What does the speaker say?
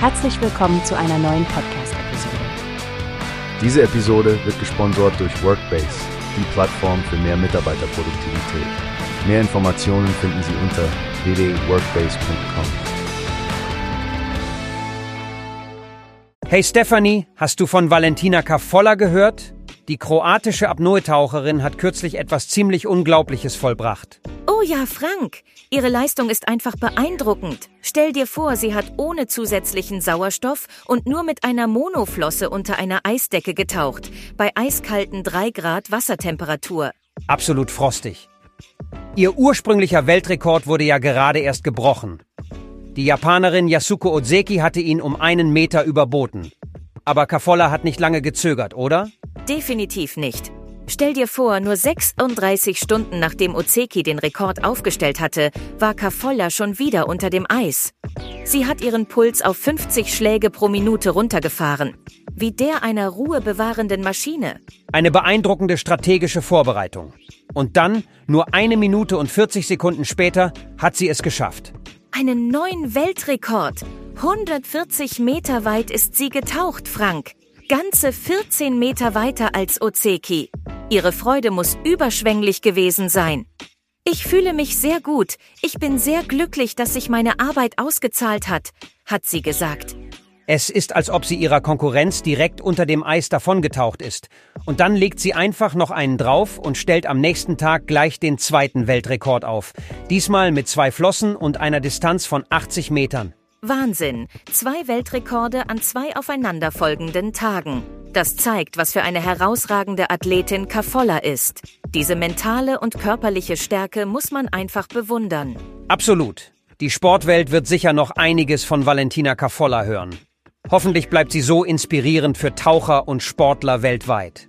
Herzlich willkommen zu einer neuen Podcast-Episode. Diese Episode wird gesponsert durch Workbase, die Plattform für mehr Mitarbeiterproduktivität. Mehr Informationen finden Sie unter www.workbase.com. Hey Stephanie, hast du von Valentina Kafolla gehört? Die kroatische Apnoe-Taucherin hat kürzlich etwas ziemlich Unglaubliches vollbracht. Oh ja, Frank. Ihre Leistung ist einfach beeindruckend. Stell dir vor, sie hat ohne zusätzlichen Sauerstoff und nur mit einer Monoflosse unter einer Eisdecke getaucht, bei eiskalten 3 Grad Wassertemperatur. Absolut frostig. Ihr ursprünglicher Weltrekord wurde ja gerade erst gebrochen. Die Japanerin Yasuko Ozeki hatte ihn um einen Meter überboten. Aber Kafolla hat nicht lange gezögert, oder? Definitiv nicht. Stell dir vor, nur 36 Stunden nachdem Ozeki den Rekord aufgestellt hatte, war Kafolla schon wieder unter dem Eis. Sie hat ihren Puls auf 50 Schläge pro Minute runtergefahren. Wie der einer ruhebewahrenden Maschine. Eine beeindruckende strategische Vorbereitung. Und dann, nur eine Minute und 40 Sekunden später, hat sie es geschafft. Einen neuen Weltrekord. 140 Meter weit ist sie getaucht, Frank. Ganze 14 Meter weiter als Ozeki. Ihre Freude muss überschwänglich gewesen sein. Ich fühle mich sehr gut. Ich bin sehr glücklich, dass sich meine Arbeit ausgezahlt hat, hat sie gesagt. Es ist, als ob sie ihrer Konkurrenz direkt unter dem Eis davongetaucht ist. Und dann legt sie einfach noch einen drauf und stellt am nächsten Tag gleich den zweiten Weltrekord auf. Diesmal mit zwei Flossen und einer Distanz von 80 Metern. Wahnsinn. Zwei Weltrekorde an zwei aufeinanderfolgenden Tagen. Das zeigt, was für eine herausragende Athletin Kafolla ist. Diese mentale und körperliche Stärke muss man einfach bewundern. Absolut. Die Sportwelt wird sicher noch einiges von Valentina Kafolla hören. Hoffentlich bleibt sie so inspirierend für Taucher und Sportler weltweit.